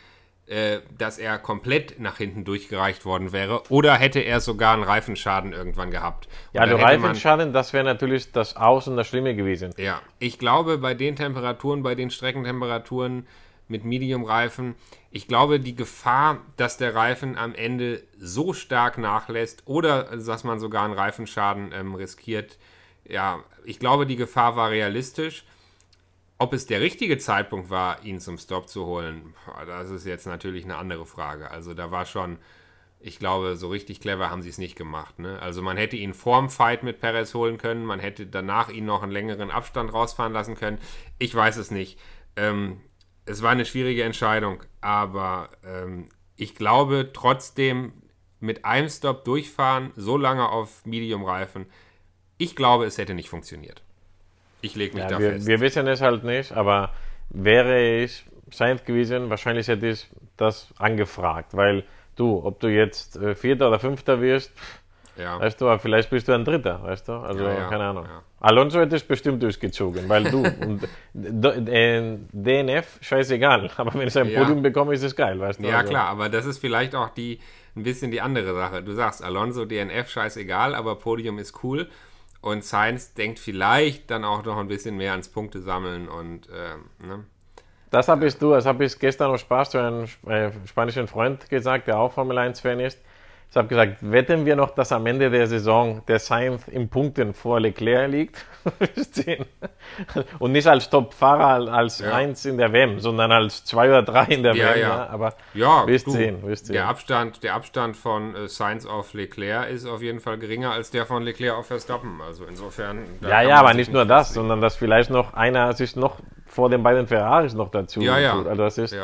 äh, dass er komplett nach hinten durchgereicht worden wäre oder hätte er sogar einen Reifenschaden irgendwann gehabt. Und ja, der Reifenschaden, das wäre natürlich das Aus und das Schlimme gewesen. Ja, ich glaube, bei den Temperaturen, bei den Streckentemperaturen mit Medium-Reifen, ich glaube, die Gefahr, dass der Reifen am Ende so stark nachlässt oder dass man sogar einen Reifenschaden ähm, riskiert, ja, ich glaube, die Gefahr war realistisch. Ob es der richtige Zeitpunkt war, ihn zum Stop zu holen, das ist jetzt natürlich eine andere Frage. Also da war schon, ich glaube, so richtig clever haben sie es nicht gemacht. Ne? Also man hätte ihn vorm Fight mit Perez holen können, man hätte danach ihn noch einen längeren Abstand rausfahren lassen können. Ich weiß es nicht. Ähm, es war eine schwierige Entscheidung, aber ähm, ich glaube trotzdem mit einem Stop durchfahren, so lange auf Medium-Reifen, ich glaube, es hätte nicht funktioniert. Ich lege mich ja, da wir, fest. Wir wissen es halt nicht, aber wäre ich Sainz gewesen, wahrscheinlich hätte ich das angefragt, weil du, ob du jetzt äh, Vierter oder Fünfter wirst, *laughs* ja. weißt du, vielleicht bist du ein Dritter, weißt du, also ja, keine Ahnung. Alonso hätte es bestimmt durchgezogen, weil du, *laughs* und DNF, scheißegal, *laughs* aber wenn ich ein Podium bekomme, ist es geil, weißt du. Ja also. klar, aber das ist vielleicht auch die, ein bisschen die andere Sache. Du sagst, Alonso, DNF, scheißegal, aber Podium ist cool. Und Science denkt vielleicht dann auch noch ein bisschen mehr ans Punkte sammeln und äh, ne? Das habe ich du, das habe ich gestern noch Spaß zu einem äh, spanischen Freund gesagt, der auch Formel 1-Fan ist. Ich habe gesagt, wetten wir noch, dass am Ende der Saison der Sainz in Punkten vor Leclerc liegt? *laughs* Und nicht als Top-Fahrer als ja. eins in der WM, sondern als zwei oder drei in der ja, WM. Ja. Aber ja, wirst sehen, wirst sehen. Der Abstand, der Abstand von äh, Sainz auf Leclerc ist auf jeden Fall geringer als der von Leclerc auf Verstappen. Also insofern. Ja, ja, aber nicht nur das, sondern dass vielleicht noch einer sich noch vor den beiden Ferraris noch dazu ja, ja. Also das ist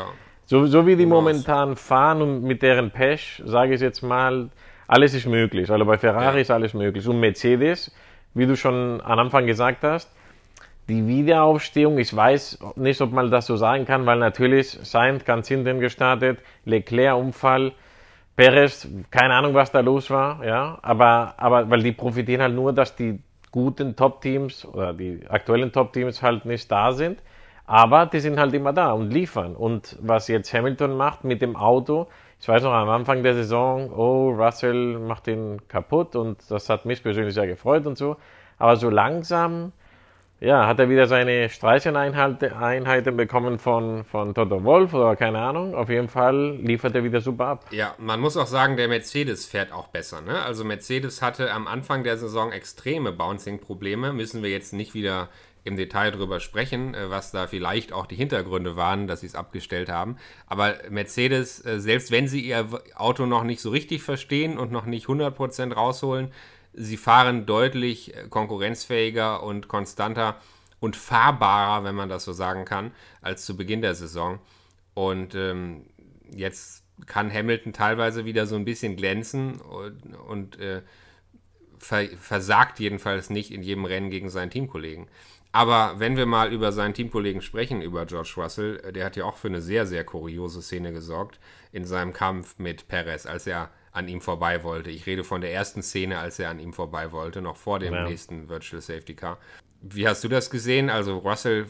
so, so wie die momentan fahren und mit deren Pech, sage ich jetzt mal, alles ist möglich. Also bei Ferrari ja. ist alles möglich. Und Mercedes, wie du schon am Anfang gesagt hast, die Wiederaufstehung, ich weiß nicht, ob man das so sagen kann, weil natürlich Sainz ganz hinten gestartet, Leclerc-Unfall, Perez, keine Ahnung, was da los war, ja, aber, aber weil die profitieren halt nur, dass die guten Top-Teams oder die aktuellen Top-Teams halt nicht da sind. Aber die sind halt immer da und liefern. Und was jetzt Hamilton macht mit dem Auto, ich weiß noch am Anfang der Saison, oh, Russell macht ihn kaputt und das hat mich persönlich sehr gefreut und so. Aber so langsam, ja, hat er wieder seine Streicheneinheiten bekommen von, von Toto Wolf oder keine Ahnung. Auf jeden Fall liefert er wieder super ab. Ja, man muss auch sagen, der Mercedes fährt auch besser. Ne? Also Mercedes hatte am Anfang der Saison extreme Bouncing-Probleme. Müssen wir jetzt nicht wieder im Detail drüber sprechen, äh, was da vielleicht auch die Hintergründe waren, dass sie es abgestellt haben. Aber Mercedes, äh, selbst wenn sie ihr Auto noch nicht so richtig verstehen und noch nicht 100% rausholen, sie fahren deutlich äh, konkurrenzfähiger und konstanter und fahrbarer, wenn man das so sagen kann, als zu Beginn der Saison. Und ähm, jetzt kann Hamilton teilweise wieder so ein bisschen glänzen und, und äh, versagt jedenfalls nicht in jedem Rennen gegen seinen Teamkollegen. Aber wenn wir mal über seinen Teamkollegen sprechen, über George Russell, äh, der hat ja auch für eine sehr, sehr kuriose Szene gesorgt in seinem Kampf mit Perez, als er an ihm vorbei wollte. Ich rede von der ersten Szene, als er an ihm vorbei wollte, noch vor dem ja. nächsten Virtual Safety Car. Wie hast du das gesehen? Also Russell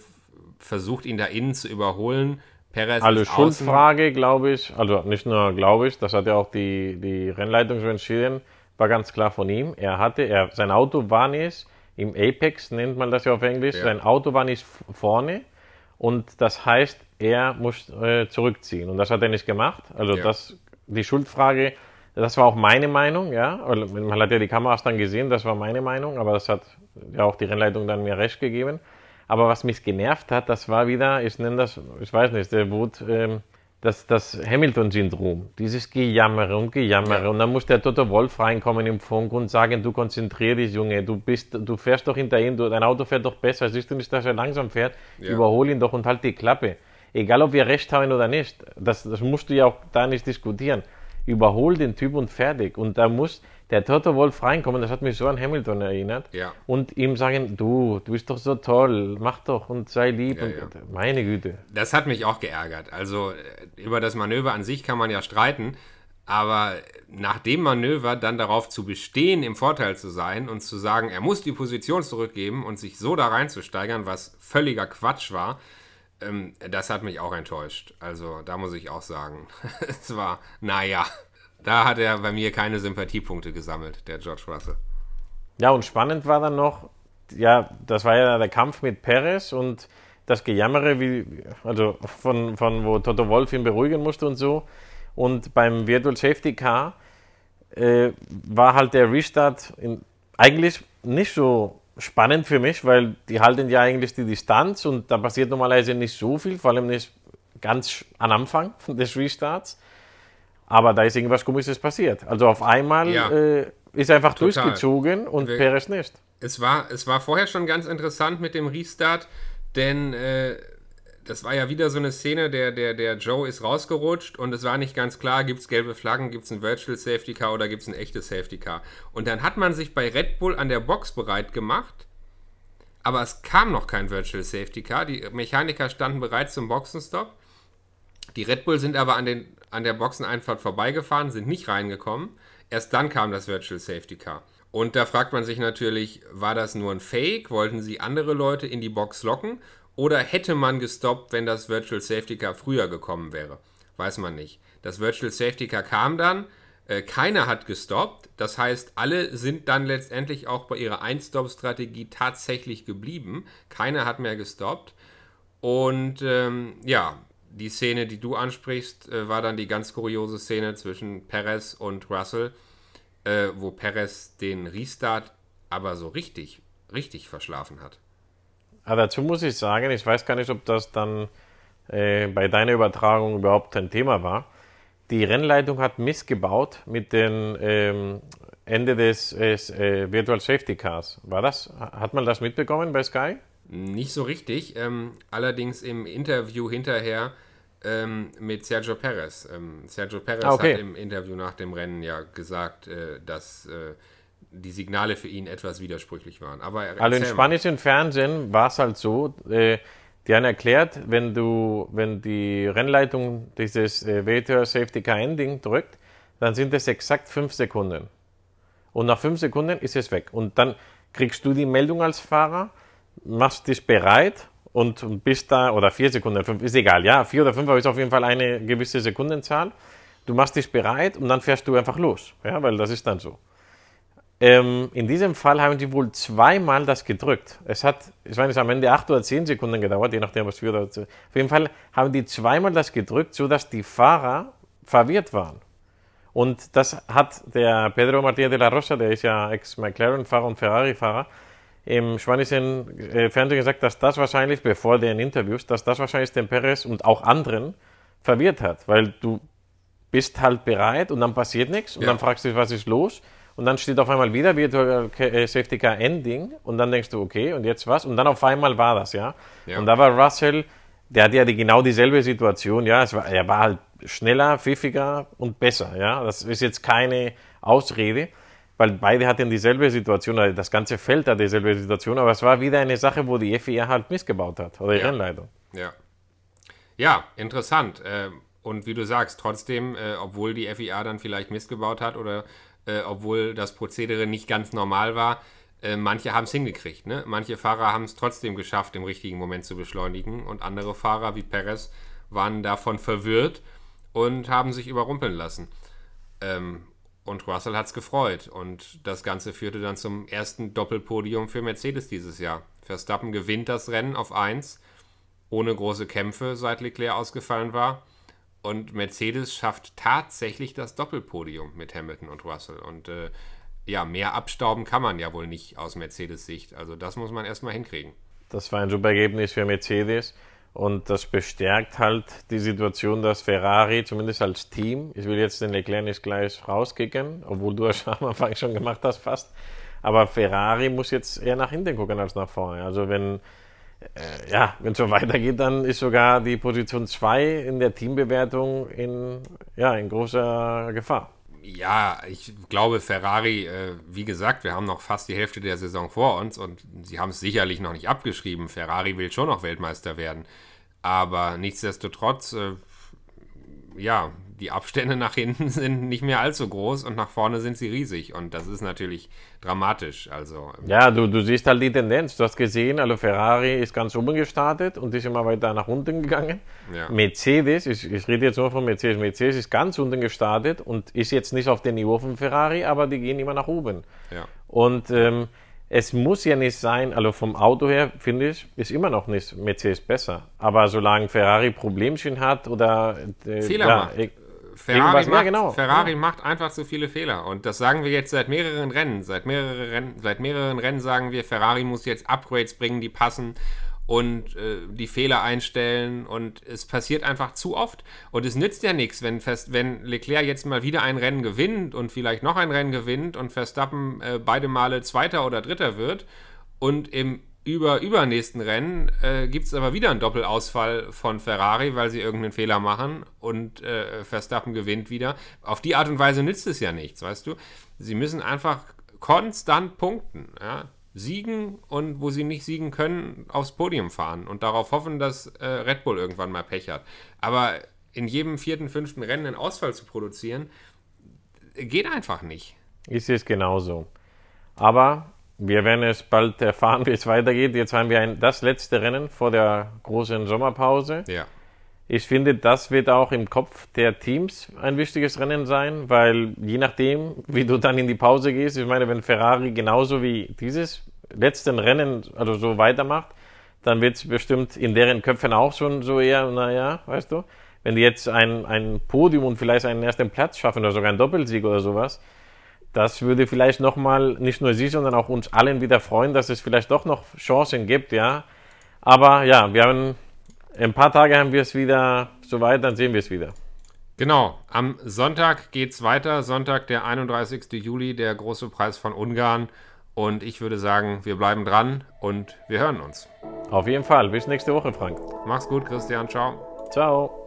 versucht ihn da innen zu überholen. Perez also Schuldfrage, glaube ich, also nicht nur glaube ich, das hat ja auch die, die Rennleitung schon entschieden, war ganz klar von ihm. Er hatte, er, sein Auto war nicht im Apex nennt man das ja auf Englisch, ja. sein Auto war nicht vorne und das heißt, er muss äh, zurückziehen und das hat er nicht gemacht. Also ja. das, die Schuldfrage, das war auch meine Meinung, ja. Man hat ja die Kameras dann gesehen, das war meine Meinung, aber das hat ja auch die Rennleitung dann mir recht gegeben. Aber was mich genervt hat, das war wieder, ich nenne das, ich weiß nicht, der Wut, ähm, das, das Hamilton-Syndrom, dieses Gejammere und Gejammere. Ja. Und dann muss der Toto Wolf reinkommen im Funk und sagen, du konzentrier dich, Junge, du bist, du fährst doch hinter ihm, du, dein Auto fährt doch besser, siehst du nicht, dass er langsam fährt? Ja. Überhol ihn doch und halt die Klappe. Egal, ob wir recht haben oder nicht, das, das musst du ja auch da nicht diskutieren. Überhol den Typ und fertig. Und da muss, der Toto Wolf reinkommen, das hat mich so an Hamilton erinnert. Ja. Und ihm sagen, du, du bist doch so toll, mach doch und sei lieb. Ja, und, ja. Meine Güte. Das hat mich auch geärgert. Also äh, über das Manöver an sich kann man ja streiten, aber nach dem Manöver dann darauf zu bestehen, im Vorteil zu sein und zu sagen, er muss die Position zurückgeben und sich so da reinzusteigern, was völliger Quatsch war, ähm, das hat mich auch enttäuscht. Also da muss ich auch sagen, *laughs* es war, naja. Da hat er bei mir keine Sympathiepunkte gesammelt, der George Russell. Ja, und spannend war dann noch, ja, das war ja der Kampf mit Perez und das Gejammere, wie, also von, von wo Toto Wolf ihn beruhigen musste und so. Und beim Virtual Safety Car äh, war halt der Restart in, eigentlich nicht so spannend für mich, weil die halten ja eigentlich die Distanz und da passiert normalerweise nicht so viel, vor allem nicht ganz am Anfang *laughs* des Restarts. Aber da ist irgendwas Komisches passiert. Also auf einmal ja. äh, ist einfach Total. durchgezogen und Wir, Perez nicht. Es war, es war vorher schon ganz interessant mit dem Restart, denn äh, das war ja wieder so eine Szene, der, der, der Joe ist rausgerutscht und es war nicht ganz klar, gibt es gelbe Flaggen, gibt es ein Virtual Safety Car oder gibt es ein echtes Safety Car. Und dann hat man sich bei Red Bull an der Box bereit gemacht, aber es kam noch kein Virtual Safety Car. Die Mechaniker standen bereit zum Boxenstopp. Die Red Bull sind aber an den an der Boxeneinfahrt vorbeigefahren, sind nicht reingekommen. Erst dann kam das Virtual Safety Car. Und da fragt man sich natürlich, war das nur ein Fake? Wollten sie andere Leute in die Box locken? Oder hätte man gestoppt, wenn das Virtual Safety Car früher gekommen wäre? Weiß man nicht. Das Virtual Safety Car kam dann, äh, keiner hat gestoppt. Das heißt, alle sind dann letztendlich auch bei ihrer Ein-Stop-Strategie tatsächlich geblieben. Keiner hat mehr gestoppt. Und ähm, ja, die Szene, die du ansprichst, äh, war dann die ganz kuriose Szene zwischen Perez und Russell. äh, wo Perez den Restart aber so richtig, richtig verschlafen hat. Aber ah, dazu muss ich sagen, ich weiß gar nicht, ob das dann äh, bei deiner Übertragung überhaupt ein Thema war. Die Rennleitung hat missgebaut mit dem ähm, Ende des äh, Virtual Safety Cars. War das? Hat man das mitbekommen bei Sky? Nicht so richtig. Ähm, allerdings im Interview hinterher ähm, mit Sergio Perez. Ähm, Sergio Perez ah, okay. hat im Interview nach dem Rennen ja gesagt, äh, dass äh, die Signale für ihn etwas widersprüchlich waren. Aber also im spanischen Fernsehen war es halt so, äh, die haben erklärt, wenn du, wenn die Rennleitung dieses äh, Vetor Safety Car Ending drückt, dann sind es exakt fünf Sekunden. Und nach fünf Sekunden ist es weg. Und dann kriegst du die Meldung als Fahrer, machst dich bereit und bist da, oder vier Sekunden, fünf, ist egal, ja, vier oder fünf, aber ist auf jeden Fall eine gewisse Sekundenzahl. Du machst dich bereit und dann fährst du einfach los, ja, weil das ist dann so. Ähm, in diesem Fall haben die wohl zweimal das gedrückt. Es hat, ich meine, es am Ende acht oder zehn Sekunden gedauert, je nachdem, was für oder Auf jeden Fall haben die zweimal das gedrückt, sodass die Fahrer verwirrt waren. Und das hat der Pedro Martínez de la Rosa, der ist ja Ex-McLaren-Fahrer und Ferrari-Fahrer, im spanischen äh, Fernsehen gesagt, dass das wahrscheinlich, bevor den Interviews, dass das wahrscheinlich den Perez und auch anderen verwirrt hat, weil du bist halt bereit und dann passiert nichts und ja. dann fragst du dich, was ist los? Und dann steht auf einmal wieder Virtual äh, Safety Car Ending und dann denkst du, okay, und jetzt was? Und dann auf einmal war das, ja. ja. Und da war Russell, der hatte ja die, genau dieselbe Situation, ja. Es war, er war halt schneller, pfiffiger und besser, ja. Das ist jetzt keine Ausrede, weil beide hatten dieselbe Situation, also das ganze Feld hat dieselbe Situation, aber es war wieder eine Sache, wo die FIA halt missgebaut hat, oder die ja. Rennleitung. Ja. Ja, interessant. Ähm, und wie du sagst, trotzdem, äh, obwohl die FIA dann vielleicht missgebaut hat oder äh, obwohl das Prozedere nicht ganz normal war. Äh, manche haben es hingekriegt. Ne? Manche Fahrer haben es trotzdem geschafft, im richtigen Moment zu beschleunigen und andere Fahrer wie Perez waren davon verwirrt und haben sich überrumpeln lassen. Ähm, und Russell hat es gefreut. Und das Ganze führte dann zum ersten Doppelpodium für Mercedes dieses Jahr. Verstappen gewinnt das Rennen auf 1, ohne große Kämpfe, seit Leclerc ausgefallen war. Und Mercedes schafft tatsächlich das Doppelpodium mit Hamilton und Russell. Und äh, ja, mehr abstauben kann man ja wohl nicht aus Mercedes Sicht. Also das muss man erstmal hinkriegen. Das war ein super Ergebnis für Mercedes. Und das bestärkt halt die Situation, dass Ferrari, zumindest als Team, ich will jetzt den Leclerc nicht gleich rauskicken, obwohl du es *laughs* am Anfang schon gemacht hast fast, aber Ferrari muss jetzt eher nach hinten gucken als nach vorne. Also wenn äh, ja, wenn es so weitergeht, dann ist sogar die Position 2 in der Teambewertung in, ja, in großer Gefahr. Ja, ich glaube, Ferrari, äh, wie gesagt, wir haben noch fast die Hälfte der Saison vor uns und sie haben es sicherlich noch nicht abgeschrieben. Ferrari will schon noch Weltmeister werden. Aber nichtsdestotrotz, äh, ja, die Abstände nach hinten *laughs* sind nicht mehr allzu groß und nach vorne sind sie riesig. Und das ist natürlich dramatisch. Also, ja, du, du siehst halt die Tendenz. Du hast gesehen, also Ferrari ist ganz oben gestartet und ist immer weiter nach unten gegangen. Ja. Mercedes, ich, ich rede jetzt nur von Mercedes, Mercedes ist ganz unten gestartet und ist jetzt nicht auf dem Niveau von Ferrari, aber die gehen immer nach oben. Ja. Und ähm, es muss ja nicht sein, also vom Auto her, finde ich, ist immer noch nicht Mercedes besser. Aber solange Ferrari Problemchen hat oder äh, Fehler ja, macht. Ferrari, macht, genau. Ferrari ja. macht einfach zu viele Fehler. Und das sagen wir jetzt seit mehreren Rennen. Seit mehreren Rennen, seit mehreren Rennen sagen wir, Ferrari muss jetzt Upgrades bringen, die passen und äh, die Fehler einstellen. Und es passiert einfach zu oft. Und es nützt ja nichts, wenn, wenn Leclerc jetzt mal wieder ein Rennen gewinnt und vielleicht noch ein Rennen gewinnt und Verstappen äh, beide Male Zweiter oder Dritter wird. Und im über übernächsten Rennen äh, gibt es aber wieder einen Doppelausfall von Ferrari, weil sie irgendeinen Fehler machen und äh, Verstappen gewinnt wieder. Auf die Art und Weise nützt es ja nichts, weißt du? Sie müssen einfach konstant punkten, ja? siegen und wo sie nicht siegen können, aufs Podium fahren und darauf hoffen, dass äh, Red Bull irgendwann mal Pech hat. Aber in jedem vierten, fünften Rennen einen Ausfall zu produzieren, geht einfach nicht. Ich sehe es genauso. Aber wir werden es bald erfahren, *laughs* wie es weitergeht. Jetzt haben wir ein, das letzte Rennen vor der großen Sommerpause. Ja. Ich finde, das wird auch im Kopf der Teams ein wichtiges Rennen sein, weil je nachdem, wie du dann in die Pause gehst, ich meine, wenn Ferrari genauso wie dieses letzte Rennen also so weitermacht, dann wird es bestimmt in deren Köpfen auch schon so eher, naja, weißt du, wenn die jetzt ein, ein Podium und vielleicht einen ersten Platz schaffen oder sogar ein Doppelsieg oder sowas, das würde vielleicht nochmal nicht nur Sie, sondern auch uns allen wieder freuen, dass es vielleicht doch noch Chancen gibt, ja. Aber ja, wir haben in ein paar Tage haben wir es wieder soweit, dann sehen wir es wieder. Genau, am Sonntag geht es weiter. Sonntag, der 31. Juli, der große Preis von Ungarn. Und ich würde sagen, wir bleiben dran und wir hören uns. Auf jeden Fall. Bis nächste Woche, Frank. Mach's gut, Christian. Ciao. Ciao.